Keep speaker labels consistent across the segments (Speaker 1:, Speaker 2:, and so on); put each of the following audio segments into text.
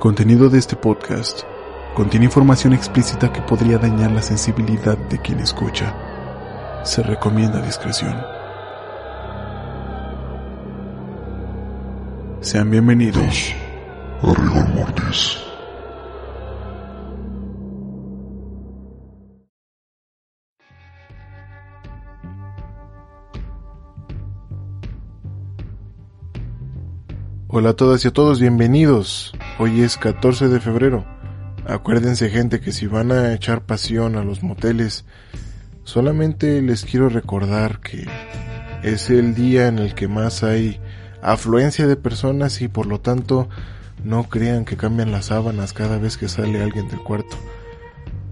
Speaker 1: Contenido de este podcast contiene información explícita que podría dañar la sensibilidad de quien escucha. Se recomienda discreción. Sean bienvenidos a Rigor Mortis. Hola a todas y a todos, bienvenidos. Hoy es 14 de febrero. Acuérdense gente que si van a echar pasión a los moteles, solamente les quiero recordar que es el día en el que más hay afluencia de personas y por lo tanto no crean que cambian las sábanas cada vez que sale alguien del cuarto.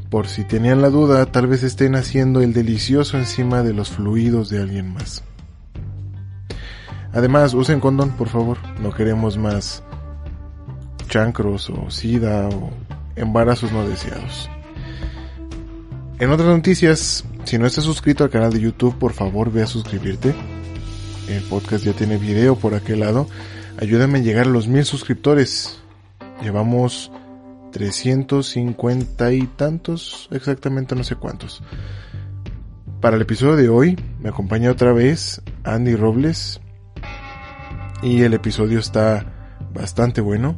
Speaker 1: Por si tenían la duda, tal vez estén haciendo el delicioso encima de los fluidos de alguien más. Además, usen condón, por favor. No queremos más chancros o sida o embarazos no deseados. En otras noticias, si no estás suscrito al canal de YouTube, por favor ve a suscribirte. El podcast ya tiene video por aquel lado. Ayúdame a llegar a los mil suscriptores. Llevamos 350 y tantos, exactamente no sé cuántos. Para el episodio de hoy me acompaña otra vez Andy Robles, y el episodio está bastante bueno.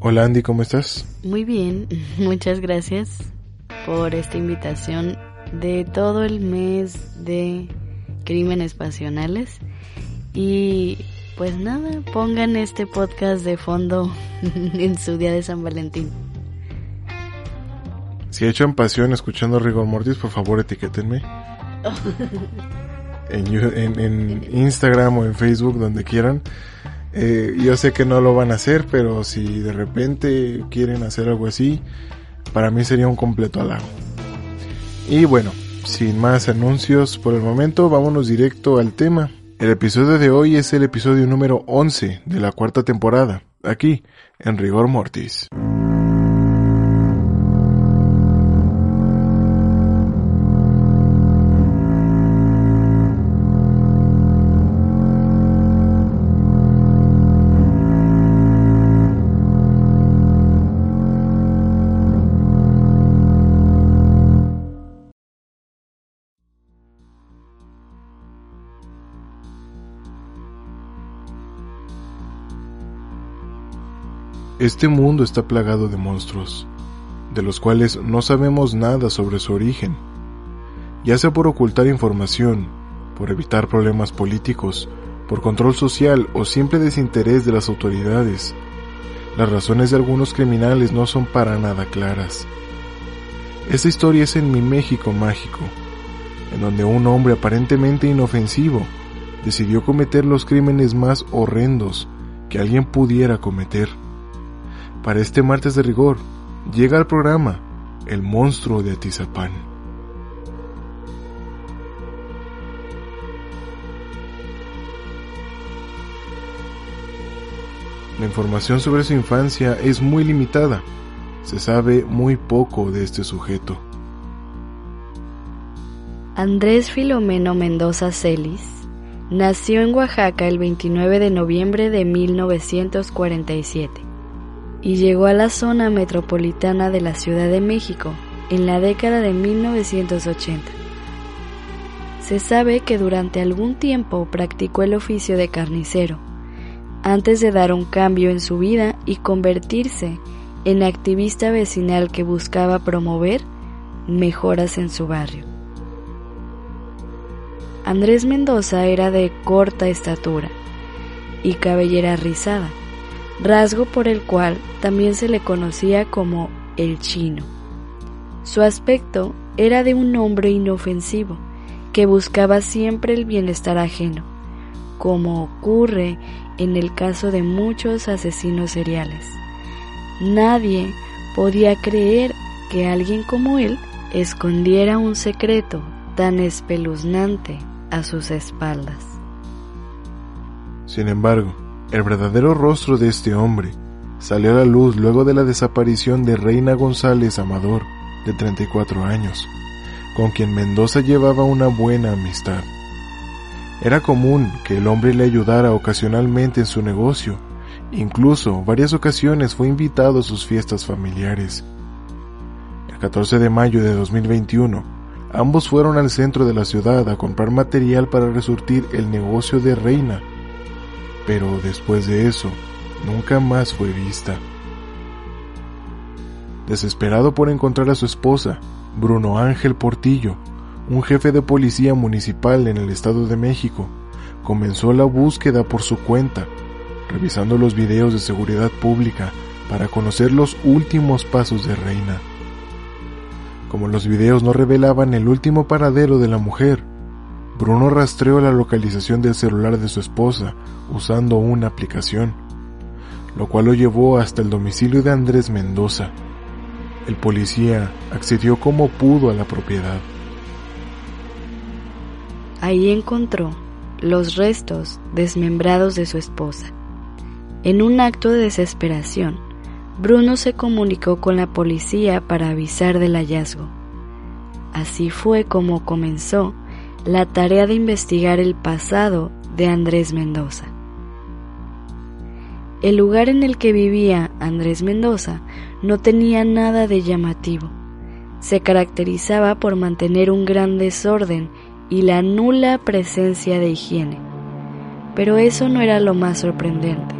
Speaker 1: Hola Andy, ¿cómo estás?
Speaker 2: Muy bien, muchas gracias por esta invitación de todo el mes de crímenes pasionales. Y pues nada, pongan este podcast de fondo en su día de San Valentín.
Speaker 1: Si echan pasión escuchando Rigor Mortis, por favor etiquétenme. en, en, en, Instagram o en Facebook, donde quieran. Eh, yo sé que no lo van a hacer, pero si de repente quieren hacer algo así, para mí sería un completo halago. Y bueno, sin más anuncios por el momento, vámonos directo al tema. El episodio de hoy es el episodio número 11 de la cuarta temporada, aquí, en Rigor Mortis. Este mundo está plagado de monstruos, de los cuales no sabemos nada sobre su origen, ya sea por ocultar información, por evitar problemas políticos, por control social o simple desinterés de las autoridades. Las razones de algunos criminales no son para nada claras. Esta historia es en mi México mágico, en donde un hombre aparentemente inofensivo decidió cometer los crímenes más horrendos que alguien pudiera cometer. Para este martes de rigor, llega al programa El monstruo de Atizapán. La información sobre su infancia es muy limitada. Se sabe muy poco de este sujeto.
Speaker 2: Andrés Filomeno Mendoza Celis nació en Oaxaca el 29 de noviembre de 1947 y llegó a la zona metropolitana de la Ciudad de México en la década de 1980. Se sabe que durante algún tiempo practicó el oficio de carnicero, antes de dar un cambio en su vida y convertirse en activista vecinal que buscaba promover mejoras en su barrio. Andrés Mendoza era de corta estatura y cabellera rizada, rasgo por el cual también se le conocía como el chino. Su aspecto era de un hombre inofensivo, que buscaba siempre el bienestar ajeno, como ocurre en el caso de muchos asesinos seriales. Nadie podía creer que alguien como él escondiera un secreto tan espeluznante a sus espaldas.
Speaker 1: Sin embargo, el verdadero rostro de este hombre salió a la luz luego de la desaparición de Reina González Amador, de 34 años, con quien Mendoza llevaba una buena amistad. Era común que el hombre le ayudara ocasionalmente en su negocio, incluso varias ocasiones fue invitado a sus fiestas familiares. El 14 de mayo de 2021, ambos fueron al centro de la ciudad a comprar material para resurtir el negocio de Reina, pero después de eso, nunca más fue vista. Desesperado por encontrar a su esposa, Bruno Ángel Portillo, un jefe de policía municipal en el Estado de México, comenzó la búsqueda por su cuenta, revisando los videos de seguridad pública para conocer los últimos pasos de Reina. Como los videos no revelaban el último paradero de la mujer, Bruno rastreó la localización del celular de su esposa usando una aplicación, lo cual lo llevó hasta el domicilio de Andrés Mendoza. El policía accedió como pudo a la propiedad.
Speaker 2: Ahí encontró los restos desmembrados de su esposa. En un acto de desesperación, Bruno se comunicó con la policía para avisar del hallazgo. Así fue como comenzó la tarea de investigar el pasado de Andrés Mendoza. El lugar en el que vivía Andrés Mendoza no tenía nada de llamativo. Se caracterizaba por mantener un gran desorden y la nula presencia de higiene. Pero eso no era lo más sorprendente,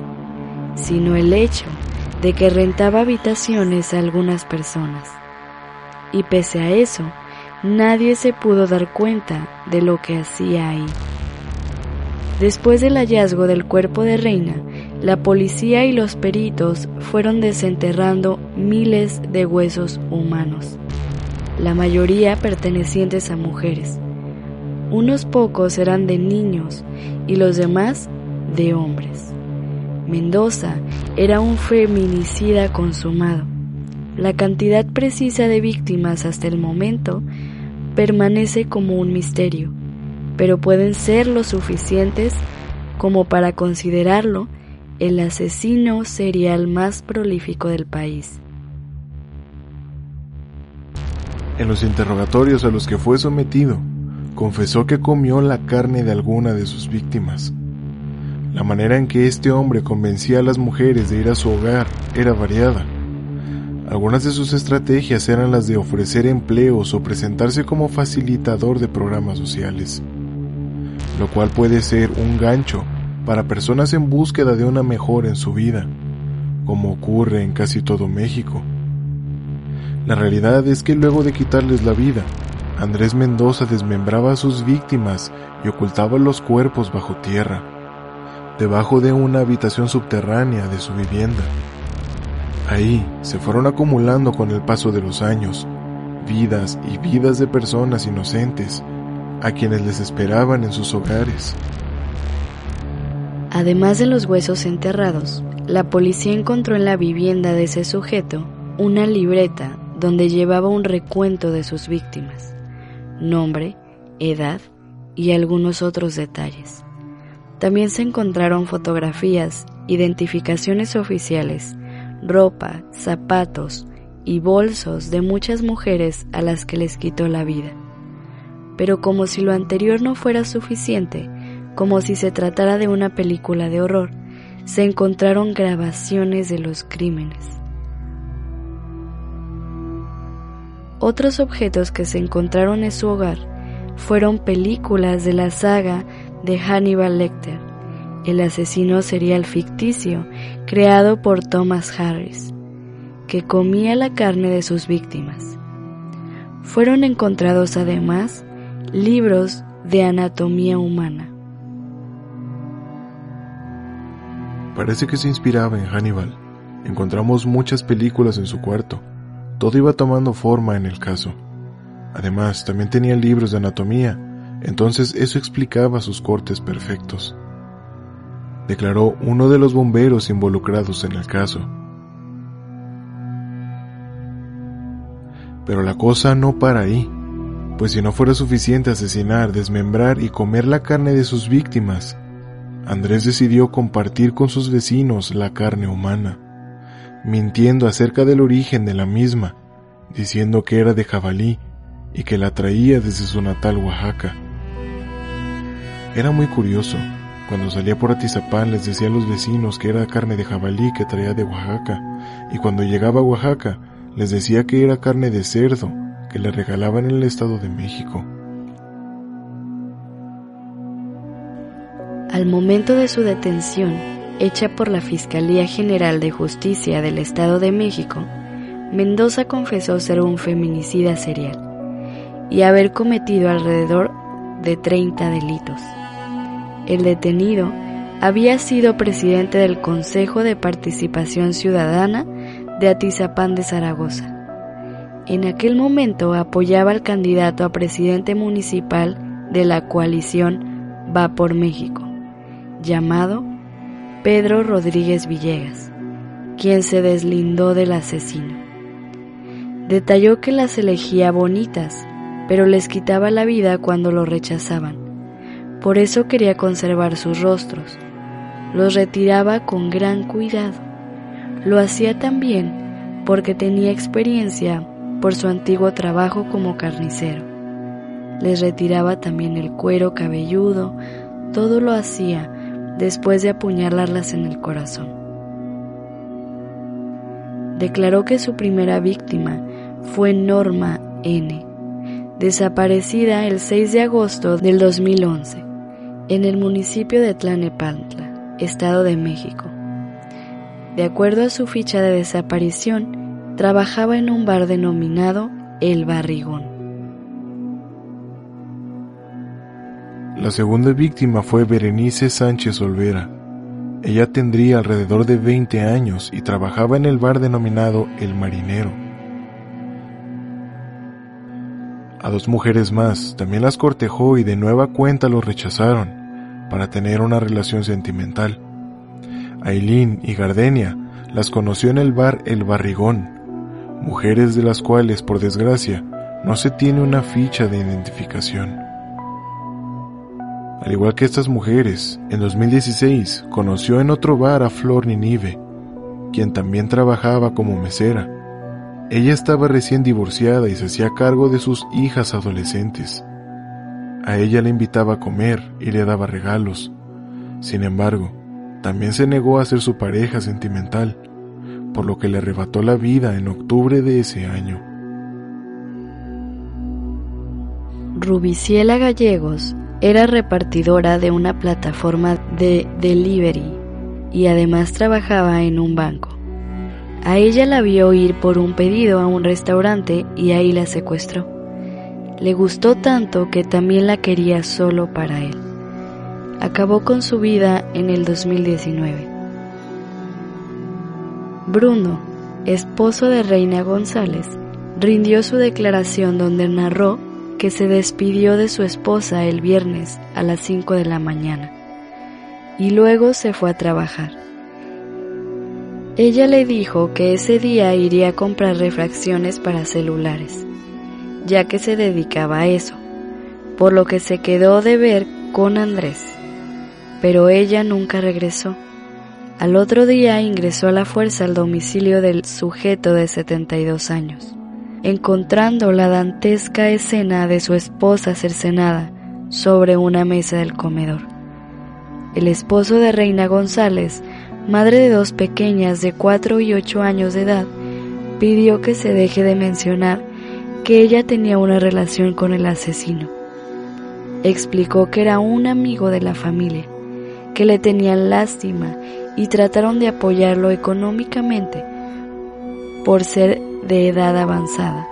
Speaker 2: sino el hecho de que rentaba habitaciones a algunas personas. Y pese a eso, nadie se pudo dar cuenta de lo que hacía ahí. Después del hallazgo del cuerpo de Reina, la policía y los peritos fueron desenterrando miles de huesos humanos, la mayoría pertenecientes a mujeres. Unos pocos eran de niños y los demás de hombres. Mendoza era un feminicida consumado. La cantidad precisa de víctimas hasta el momento permanece como un misterio, pero pueden ser lo suficientes como para considerarlo el asesino serial más prolífico del país.
Speaker 1: En los interrogatorios a los que fue sometido, confesó que comió la carne de alguna de sus víctimas. La manera en que este hombre convencía a las mujeres de ir a su hogar era variada. Algunas de sus estrategias eran las de ofrecer empleos o presentarse como facilitador de programas sociales, lo cual puede ser un gancho para personas en búsqueda de una mejora en su vida, como ocurre en casi todo México. La realidad es que luego de quitarles la vida, Andrés Mendoza desmembraba a sus víctimas y ocultaba los cuerpos bajo tierra, debajo de una habitación subterránea de su vivienda. Ahí se fueron acumulando con el paso de los años, vidas y vidas de personas inocentes, a quienes les esperaban en sus hogares.
Speaker 2: Además de los huesos enterrados, la policía encontró en la vivienda de ese sujeto una libreta donde llevaba un recuento de sus víctimas nombre, edad y algunos otros detalles. También se encontraron fotografías, identificaciones oficiales, ropa, zapatos y bolsos de muchas mujeres a las que les quitó la vida. Pero como si lo anterior no fuera suficiente, como si se tratara de una película de horror, se encontraron grabaciones de los crímenes. Otros objetos que se encontraron en su hogar fueron películas de la saga de Hannibal Lecter, el asesino serial ficticio creado por Thomas Harris, que comía la carne de sus víctimas. Fueron encontrados además libros de anatomía humana.
Speaker 1: Parece que se inspiraba en Hannibal. Encontramos muchas películas en su cuarto. Todo iba tomando forma en el caso. Además, también tenía libros de anatomía, entonces eso explicaba sus cortes perfectos. Declaró uno de los bomberos involucrados en el caso. Pero la cosa no para ahí, pues si no fuera suficiente asesinar, desmembrar y comer la carne de sus víctimas, Andrés decidió compartir con sus vecinos la carne humana, mintiendo acerca del origen de la misma, diciendo que era de jabalí y que la traía desde su natal Oaxaca. Era muy curioso. Cuando salía por Atizapán les decía a los vecinos que era carne de jabalí que traía de Oaxaca, y cuando llegaba a Oaxaca les decía que era carne de cerdo que le regalaban en el Estado de México.
Speaker 2: Al momento de su detención, hecha por la Fiscalía General de Justicia del Estado de México, Mendoza confesó ser un feminicida serial y haber cometido alrededor de 30 delitos. El detenido había sido presidente del Consejo de Participación Ciudadana de Atizapán de Zaragoza. En aquel momento apoyaba al candidato a presidente municipal de la coalición Va por México, llamado Pedro Rodríguez Villegas, quien se deslindó del asesino. Detalló que las elegía bonitas, pero les quitaba la vida cuando lo rechazaban. Por eso quería conservar sus rostros. Los retiraba con gran cuidado. Lo hacía también porque tenía experiencia por su antiguo trabajo como carnicero. Les retiraba también el cuero cabelludo, todo lo hacía después de apuñalarlas en el corazón. Declaró que su primera víctima fue Norma N., desaparecida el 6 de agosto del 2011 en el municipio de Tlanepantla, Estado de México. De acuerdo a su ficha de desaparición, trabajaba en un bar denominado El Barrigón.
Speaker 1: La segunda víctima fue Berenice Sánchez Olvera. Ella tendría alrededor de 20 años y trabajaba en el bar denominado El Marinero. A dos mujeres más también las cortejó y de nueva cuenta los rechazaron para tener una relación sentimental. Aileen y Gardenia las conoció en el bar El Barrigón, mujeres de las cuales, por desgracia, no se tiene una ficha de identificación. Al igual que estas mujeres, en 2016 conoció en otro bar a Flor Ninive, quien también trabajaba como mesera. Ella estaba recién divorciada y se hacía cargo de sus hijas adolescentes. A ella le invitaba a comer y le daba regalos. Sin embargo, también se negó a ser su pareja sentimental, por lo que le arrebató la vida en octubre de ese año.
Speaker 2: Rubiciela Gallegos era repartidora de una plataforma de delivery y además trabajaba en un banco. A ella la vio ir por un pedido a un restaurante y ahí la secuestró. Le gustó tanto que también la quería solo para él. Acabó con su vida en el 2019. Bruno, esposo de Reina González, rindió su declaración donde narró que se despidió de su esposa el viernes a las 5 de la mañana y luego se fue a trabajar. Ella le dijo que ese día iría a comprar refracciones para celulares, ya que se dedicaba a eso, por lo que se quedó de ver con Andrés. Pero ella nunca regresó. Al otro día ingresó a la fuerza al domicilio del sujeto de 72 años encontrando la dantesca escena de su esposa cercenada sobre una mesa del comedor. El esposo de Reina González, madre de dos pequeñas de 4 y 8 años de edad, pidió que se deje de mencionar que ella tenía una relación con el asesino. Explicó que era un amigo de la familia, que le tenían lástima y trataron de apoyarlo económicamente por ser de edad avanzada,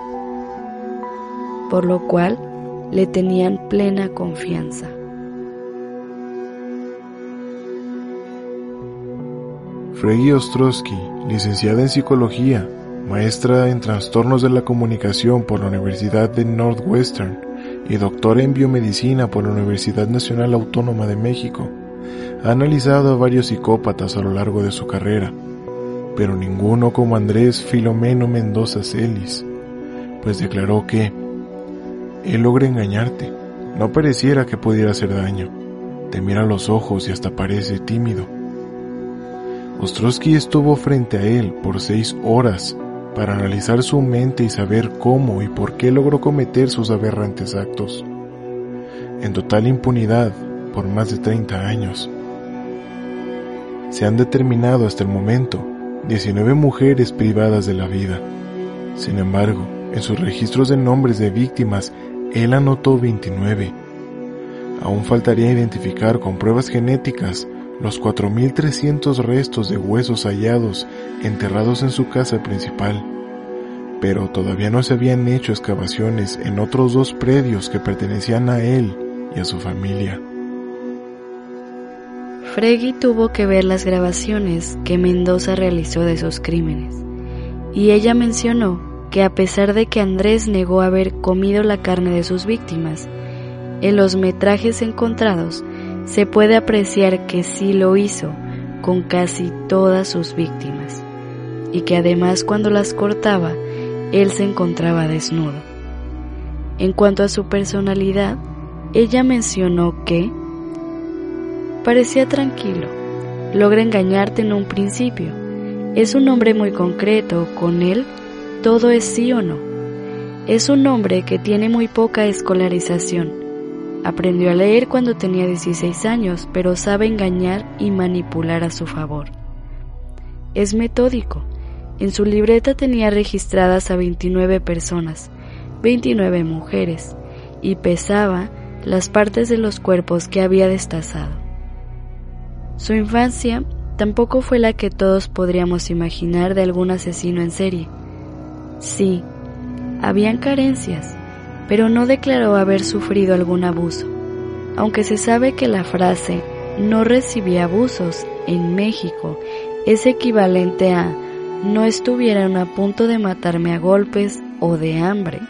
Speaker 2: por lo cual le tenían plena confianza.
Speaker 1: Freggy Ostrowski, licenciada en psicología, maestra en trastornos de la comunicación por la Universidad de Northwestern y doctora en biomedicina por la Universidad Nacional Autónoma de México, ha analizado a varios psicópatas a lo largo de su carrera, pero ninguno como Andrés Filomeno Mendoza Celis, pues declaró que él logra engañarte, no pareciera que pudiera hacer daño, te mira los ojos y hasta parece tímido. Ostrowski estuvo frente a él por seis horas para analizar su mente y saber cómo y por qué logró cometer sus aberrantes actos. En total impunidad por más de 30 años. Se han determinado hasta el momento 19 mujeres privadas de la vida. Sin embargo, en sus registros de nombres de víctimas, él anotó 29. Aún faltaría identificar con pruebas genéticas los 4.300 restos de huesos hallados enterrados en su casa principal, pero todavía no se habían hecho excavaciones en otros dos predios que pertenecían a él y a su familia.
Speaker 2: Freggy tuvo que ver las grabaciones que Mendoza realizó de sus crímenes, y ella mencionó que a pesar de que Andrés negó haber comido la carne de sus víctimas, en los metrajes encontrados se puede apreciar que sí lo hizo con casi todas sus víctimas, y que además cuando las cortaba, él se encontraba desnudo. En cuanto a su personalidad, ella mencionó que parecía tranquilo, logra engañarte en un principio, es un hombre muy concreto, con él todo es sí o no. Es un hombre que tiene muy poca escolarización, Aprendió a leer cuando tenía 16 años, pero sabe engañar y manipular a su favor. Es metódico. En su libreta tenía registradas a 29 personas, 29 mujeres, y pesaba las partes de los cuerpos que había destazado. Su infancia tampoco fue la que todos podríamos imaginar de algún asesino en serie. Sí, habían carencias, pero no declaró haber sufrido algún abuso, aunque se sabe que la frase no recibí abusos en México es equivalente a no estuvieran a punto de matarme a golpes o de hambre,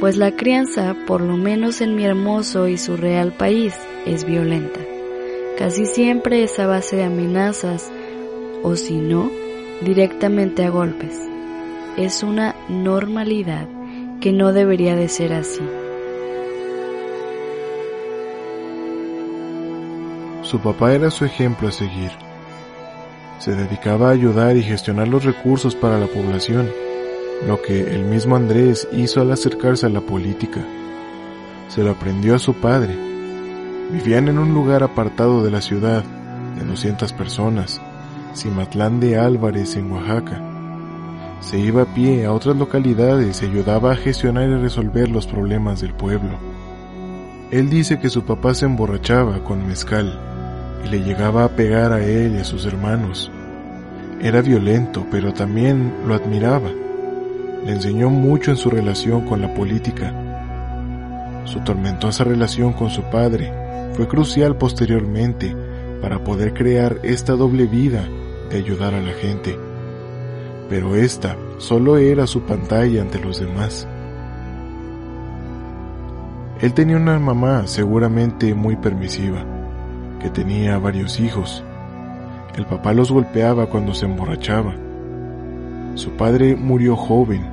Speaker 2: pues la crianza, por lo menos en mi hermoso y surreal país, es violenta. Casi siempre es a base de amenazas o si no, directamente a golpes. Es una normalidad que no debería de ser así.
Speaker 1: Su papá era su ejemplo a seguir. Se dedicaba a ayudar y gestionar los recursos para la población, lo que el mismo Andrés hizo al acercarse a la política. Se lo aprendió a su padre. Vivían en un lugar apartado de la ciudad, de 200 personas, Cimatlán de Álvarez en Oaxaca se iba a pie a otras localidades y ayudaba a gestionar y resolver los problemas del pueblo. Él dice que su papá se emborrachaba con mezcal y le llegaba a pegar a él y a sus hermanos. Era violento, pero también lo admiraba. Le enseñó mucho en su relación con la política. Su tormentosa relación con su padre fue crucial posteriormente para poder crear esta doble vida de ayudar a la gente pero esta solo era su pantalla ante los demás. Él tenía una mamá seguramente muy permisiva, que tenía varios hijos. El papá los golpeaba cuando se emborrachaba. Su padre murió joven,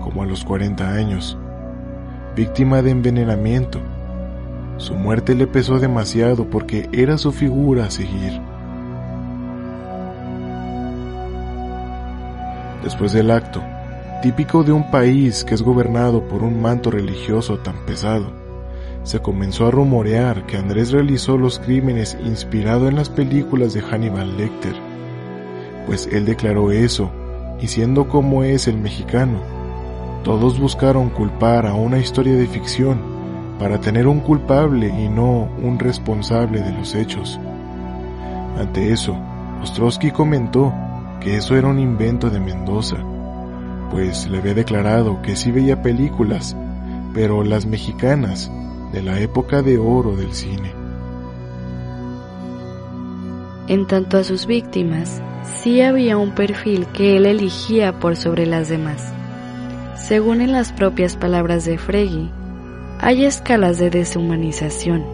Speaker 1: como a los 40 años, víctima de envenenamiento. Su muerte le pesó demasiado porque era su figura a seguir. Después del acto, típico de un país que es gobernado por un manto religioso tan pesado, se comenzó a rumorear que Andrés realizó los crímenes inspirado en las películas de Hannibal Lecter, pues él declaró eso, y siendo como es el mexicano, todos buscaron culpar a una historia de ficción para tener un culpable y no un responsable de los hechos. Ante eso, Ostrowski comentó que eso era un invento de Mendoza, pues le había declarado que sí veía películas, pero las mexicanas de la época de oro del cine.
Speaker 2: En tanto a sus víctimas, sí había un perfil que él eligía por sobre las demás. Según en las propias palabras de Fregi, hay escalas de deshumanización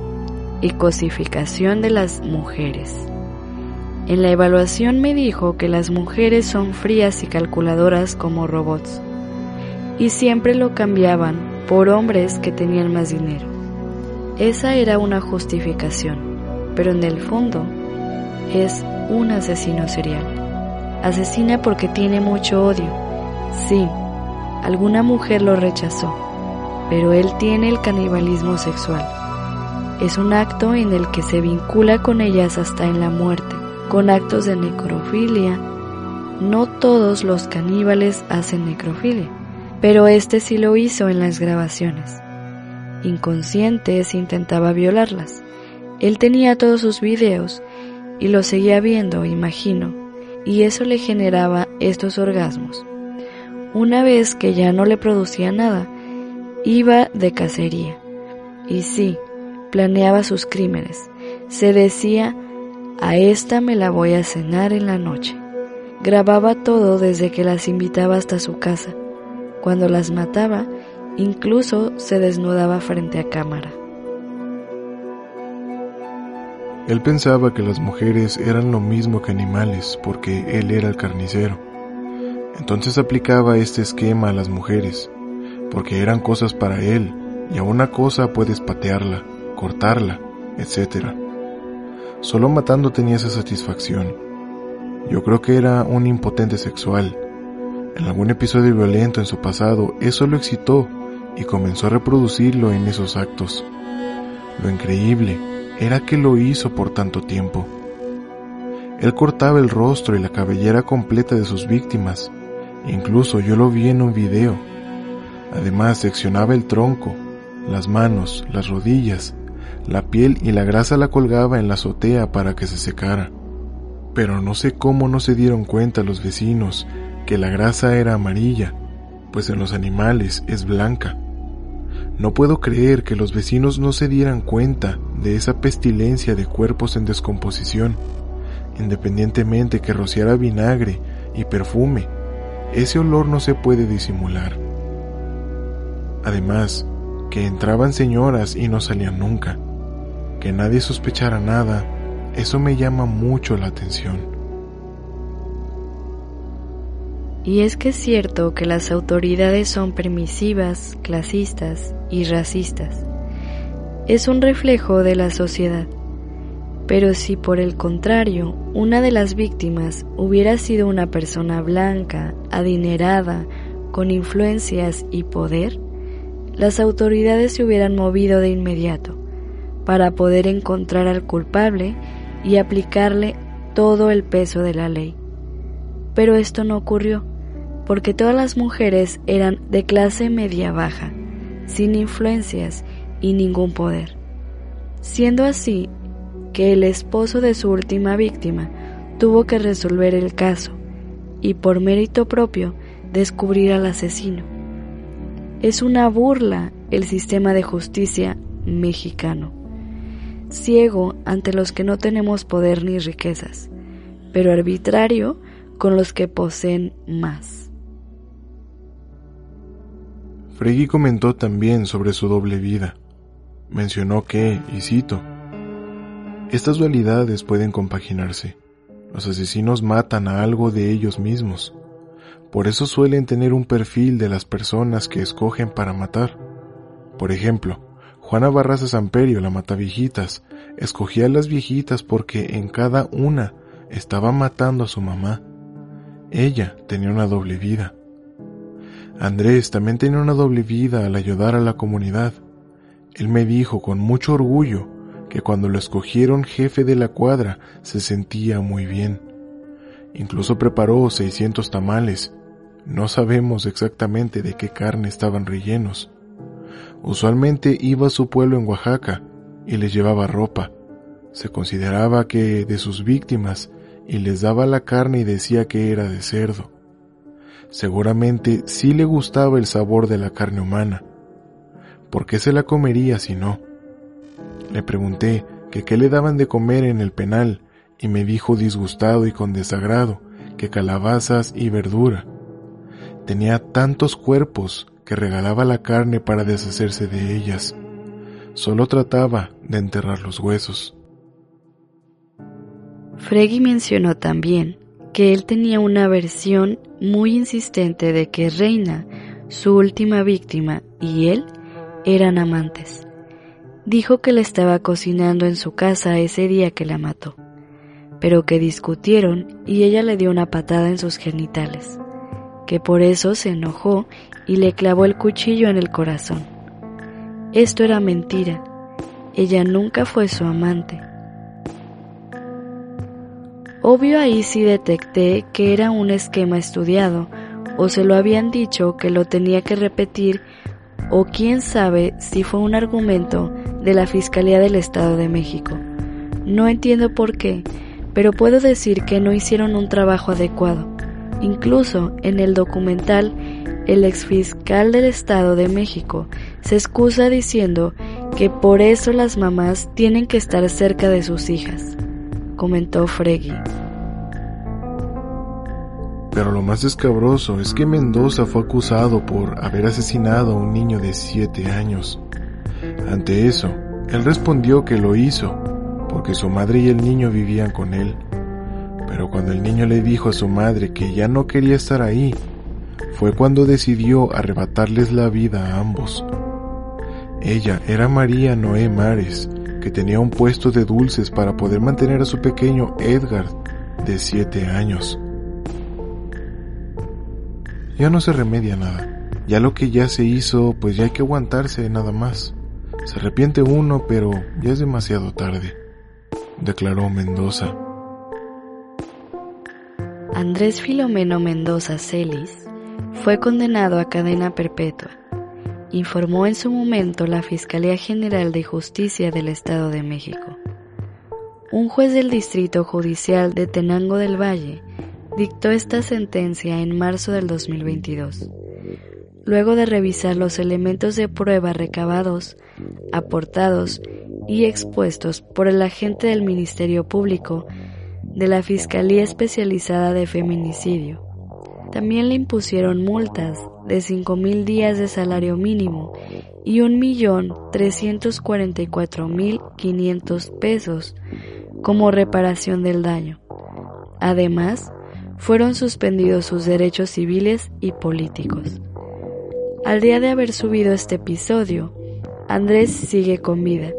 Speaker 2: y cosificación de las mujeres. En la evaluación me dijo que las mujeres son frías y calculadoras como robots, y siempre lo cambiaban por hombres que tenían más dinero. Esa era una justificación, pero en el fondo es un asesino serial. Asesina porque tiene mucho odio. Sí, alguna mujer lo rechazó, pero él tiene el canibalismo sexual. Es un acto en el que se vincula con ellas hasta en la muerte, con actos de necrofilia. No todos los caníbales hacen necrofilia, pero este sí lo hizo en las grabaciones. Inconscientes intentaba violarlas. Él tenía todos sus videos y los seguía viendo, imagino, y eso le generaba estos orgasmos. Una vez que ya no le producía nada, iba de cacería. Y sí, planeaba sus crímenes. Se decía, a esta me la voy a cenar en la noche. Grababa todo desde que las invitaba hasta su casa. Cuando las mataba, incluso se desnudaba frente a cámara.
Speaker 1: Él pensaba que las mujeres eran lo mismo que animales porque él era el carnicero. Entonces aplicaba este esquema a las mujeres, porque eran cosas para él, y a una cosa puedes patearla, cortarla, etc. Solo matando tenía esa satisfacción. Yo creo que era un impotente sexual. En algún episodio violento en su pasado, eso lo excitó y comenzó a reproducirlo en esos actos. Lo increíble era que lo hizo por tanto tiempo. Él cortaba el rostro y la cabellera completa de sus víctimas. Incluso yo lo vi en un video. Además, seccionaba el tronco, las manos, las rodillas, la piel y la grasa la colgaba en la azotea para que se secara. Pero no sé cómo no se dieron cuenta los vecinos que la grasa era amarilla, pues en los animales es blanca. No puedo creer que los vecinos no se dieran cuenta de esa pestilencia de cuerpos en descomposición, independientemente que rociara vinagre y perfume. Ese olor no se puede disimular. Además, que entraban señoras y no salían nunca. Que nadie sospechara nada, eso me llama mucho la atención.
Speaker 2: Y es que es cierto que las autoridades son permisivas, clasistas y racistas. Es un reflejo de la sociedad. Pero si por el contrario una de las víctimas hubiera sido una persona blanca, adinerada, con influencias y poder, las autoridades se hubieran movido de inmediato para poder encontrar al culpable y aplicarle todo el peso de la ley. Pero esto no ocurrió porque todas las mujeres eran de clase media baja, sin influencias y ningún poder. Siendo así que el esposo de su última víctima tuvo que resolver el caso y por mérito propio descubrir al asesino. Es una burla el sistema de justicia mexicano, ciego ante los que no tenemos poder ni riquezas, pero arbitrario con los que poseen más.
Speaker 1: Fregi comentó también sobre su doble vida. Mencionó que, y cito, estas dualidades pueden compaginarse. Los asesinos matan a algo de ellos mismos. Por eso suelen tener un perfil de las personas que escogen para matar. Por ejemplo, Juana Barraza Samperio, la mataviejitas, escogía a las viejitas porque en cada una estaba matando a su mamá. Ella tenía una doble vida. Andrés también tenía una doble vida al ayudar a la comunidad. Él me dijo con mucho orgullo que cuando lo escogieron jefe de la cuadra se sentía muy bien. Incluso preparó 600 tamales. No sabemos exactamente de qué carne estaban rellenos. Usualmente iba a su pueblo en Oaxaca y les llevaba ropa. Se consideraba que de sus víctimas y les daba la carne y decía que era de cerdo. Seguramente sí le gustaba el sabor de la carne humana. ¿Por qué se la comería si no? Le pregunté que qué le daban de comer en el penal y me dijo disgustado y con desagrado que calabazas y verdura. Tenía tantos cuerpos que regalaba la carne para deshacerse de ellas. Solo trataba de enterrar los huesos.
Speaker 2: Freggy mencionó también que él tenía una versión muy insistente de que Reina, su última víctima, y él eran amantes. Dijo que le estaba cocinando en su casa ese día que la mató pero que discutieron y ella le dio una patada en sus genitales, que por eso se enojó y le clavó el cuchillo en el corazón. Esto era mentira, ella nunca fue su amante. Obvio ahí sí detecté que era un esquema estudiado, o se lo habían dicho que lo tenía que repetir, o quién sabe si fue un argumento de la Fiscalía del Estado de México. No entiendo por qué, pero puedo decir que no hicieron un trabajo adecuado. Incluso en el documental, el exfiscal del Estado de México se excusa diciendo que por eso las mamás tienen que estar cerca de sus hijas, comentó Fregui.
Speaker 1: Pero lo más escabroso es que Mendoza fue acusado por haber asesinado a un niño de 7 años. Ante eso, él respondió que lo hizo porque su madre y el niño vivían con él. Pero cuando el niño le dijo a su madre que ya no quería estar ahí, fue cuando decidió arrebatarles la vida a ambos. Ella era María Noé Mares, que tenía un puesto de dulces para poder mantener a su pequeño Edgar, de siete años. Ya no se remedia nada. Ya lo que ya se hizo, pues ya hay que aguantarse nada más. Se arrepiente uno, pero ya es demasiado tarde declaró Mendoza.
Speaker 2: Andrés Filomeno Mendoza Celis fue condenado a cadena perpetua, informó en su momento la Fiscalía General de Justicia del Estado de México. Un juez del Distrito Judicial de Tenango del Valle dictó esta sentencia en marzo del 2022, luego de revisar los elementos de prueba recabados, aportados y expuestos por el agente del Ministerio Público de la Fiscalía Especializada de Feminicidio. También le impusieron multas de 5.000 días de salario mínimo y 1.344.500 pesos como reparación del daño. Además, fueron suspendidos sus derechos civiles y políticos. Al día de haber subido este episodio, Andrés sigue con vida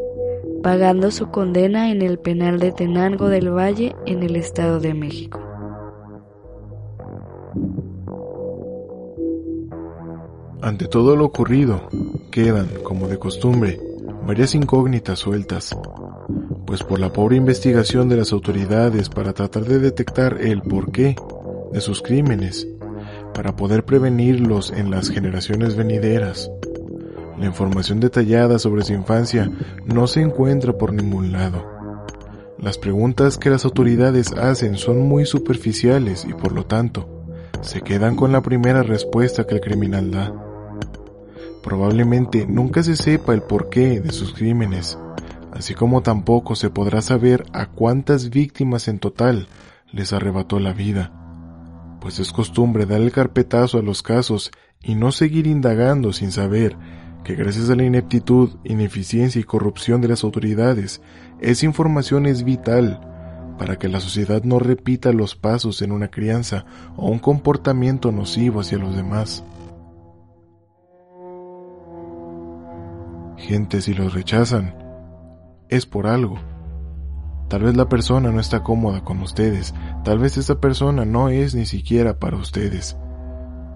Speaker 2: pagando su condena en el penal de Tenango del Valle en el Estado de México.
Speaker 1: Ante todo lo ocurrido, quedan, como de costumbre, varias incógnitas sueltas, pues por la pobre investigación de las autoridades para tratar de detectar el porqué de sus crímenes, para poder prevenirlos en las generaciones venideras, la información detallada sobre su infancia no se encuentra por ningún lado. Las preguntas que las autoridades hacen son muy superficiales y por lo tanto se quedan con la primera respuesta que el criminal da. Probablemente nunca se sepa el porqué de sus crímenes, así como tampoco se podrá saber a cuántas víctimas en total les arrebató la vida, pues es costumbre dar el carpetazo a los casos y no seguir indagando sin saber que gracias a la ineptitud, ineficiencia y corrupción de las autoridades, esa información es vital para que la sociedad no repita los pasos en una crianza o un comportamiento nocivo hacia los demás. Gente, si los rechazan, es por algo. Tal vez la persona no está cómoda con ustedes, tal vez esa persona no es ni siquiera para ustedes.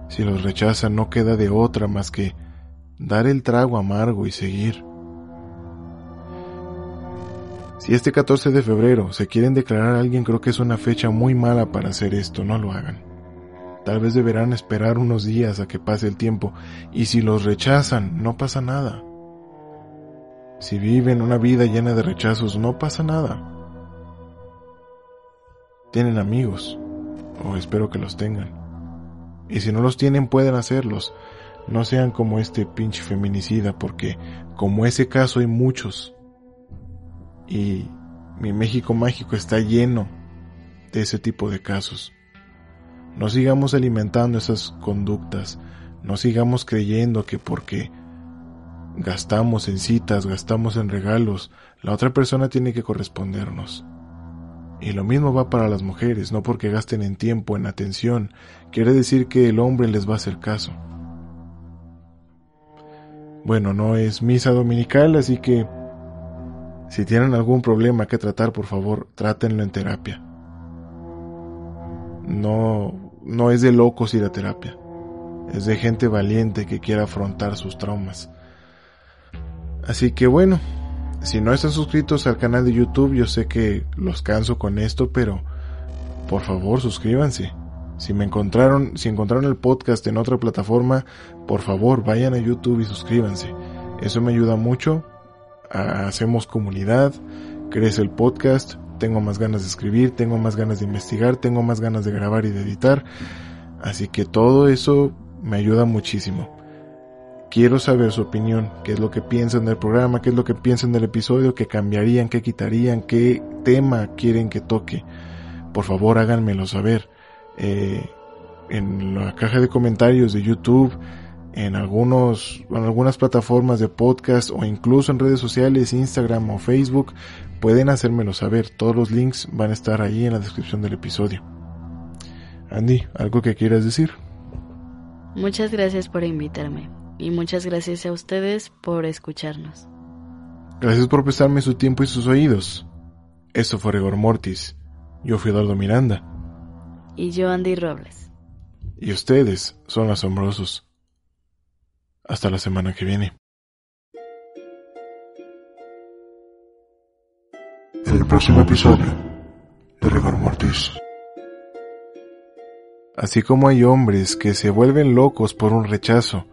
Speaker 1: Si los rechazan no queda de otra más que dar el trago amargo y seguir. Si este 14 de febrero se quieren declarar a alguien, creo que es una fecha muy mala para hacer esto, no lo hagan. Tal vez deberán esperar unos días a que pase el tiempo, y si los rechazan, no pasa nada. Si viven una vida llena de rechazos, no pasa nada. Tienen amigos, o espero que los tengan. Y si no los tienen, pueden hacerlos. No sean como este pinche feminicida, porque como ese caso hay muchos. Y Mi México mágico está lleno de ese tipo de casos. No sigamos alimentando esas conductas, no sigamos creyendo que porque gastamos en citas, gastamos en regalos, la otra persona tiene que correspondernos. Y lo mismo va para las mujeres, no porque gasten en tiempo, en atención, quiere decir que el hombre les va a hacer caso. Bueno, no es misa dominical, así que si tienen algún problema que tratar, por favor, trátenlo en terapia. No, no es de locos ir a terapia. Es de gente valiente que quiere afrontar sus traumas. Así que bueno, si no están suscritos al canal de YouTube, yo sé que los canso con esto, pero por favor suscríbanse. Si me encontraron, si encontraron el podcast en otra plataforma, por favor vayan a YouTube y suscríbanse. Eso me ayuda mucho. Hacemos comunidad, crece el podcast, tengo más ganas de escribir, tengo más ganas de investigar, tengo más ganas de grabar y de editar. Así que todo eso me ayuda muchísimo. Quiero saber su opinión, qué es lo que piensan del programa, qué es lo que piensan del episodio, qué cambiarían, qué quitarían, qué tema quieren que toque. Por favor, háganmelo saber. Eh, en la caja de comentarios de YouTube, en algunos, en algunas plataformas de podcast o incluso en redes sociales, Instagram o Facebook, pueden hacérmelo saber. Todos los links van a estar ahí en la descripción del episodio. Andy, ¿algo que quieras decir?
Speaker 2: Muchas gracias por invitarme y muchas gracias a ustedes por escucharnos.
Speaker 1: Gracias por prestarme su tiempo y sus oídos. Esto fue Rigor Mortis. Yo fui Eduardo Miranda.
Speaker 2: Y yo Andy Robles.
Speaker 1: Y ustedes son asombrosos. Hasta la semana que viene.
Speaker 3: En el próximo episodio de Rigor Mortis.
Speaker 1: Así como hay hombres que se vuelven locos por un rechazo,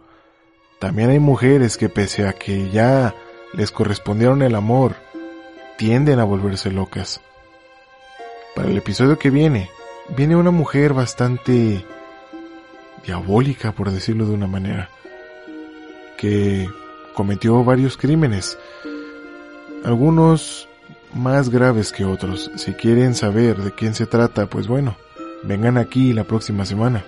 Speaker 1: también hay mujeres que pese a que ya les correspondieron el amor, tienden a volverse locas. Para el episodio que viene, viene una mujer bastante diabólica, por decirlo de una manera, que cometió varios crímenes, algunos más graves que otros. Si quieren saber de quién se trata, pues bueno, vengan aquí la próxima semana.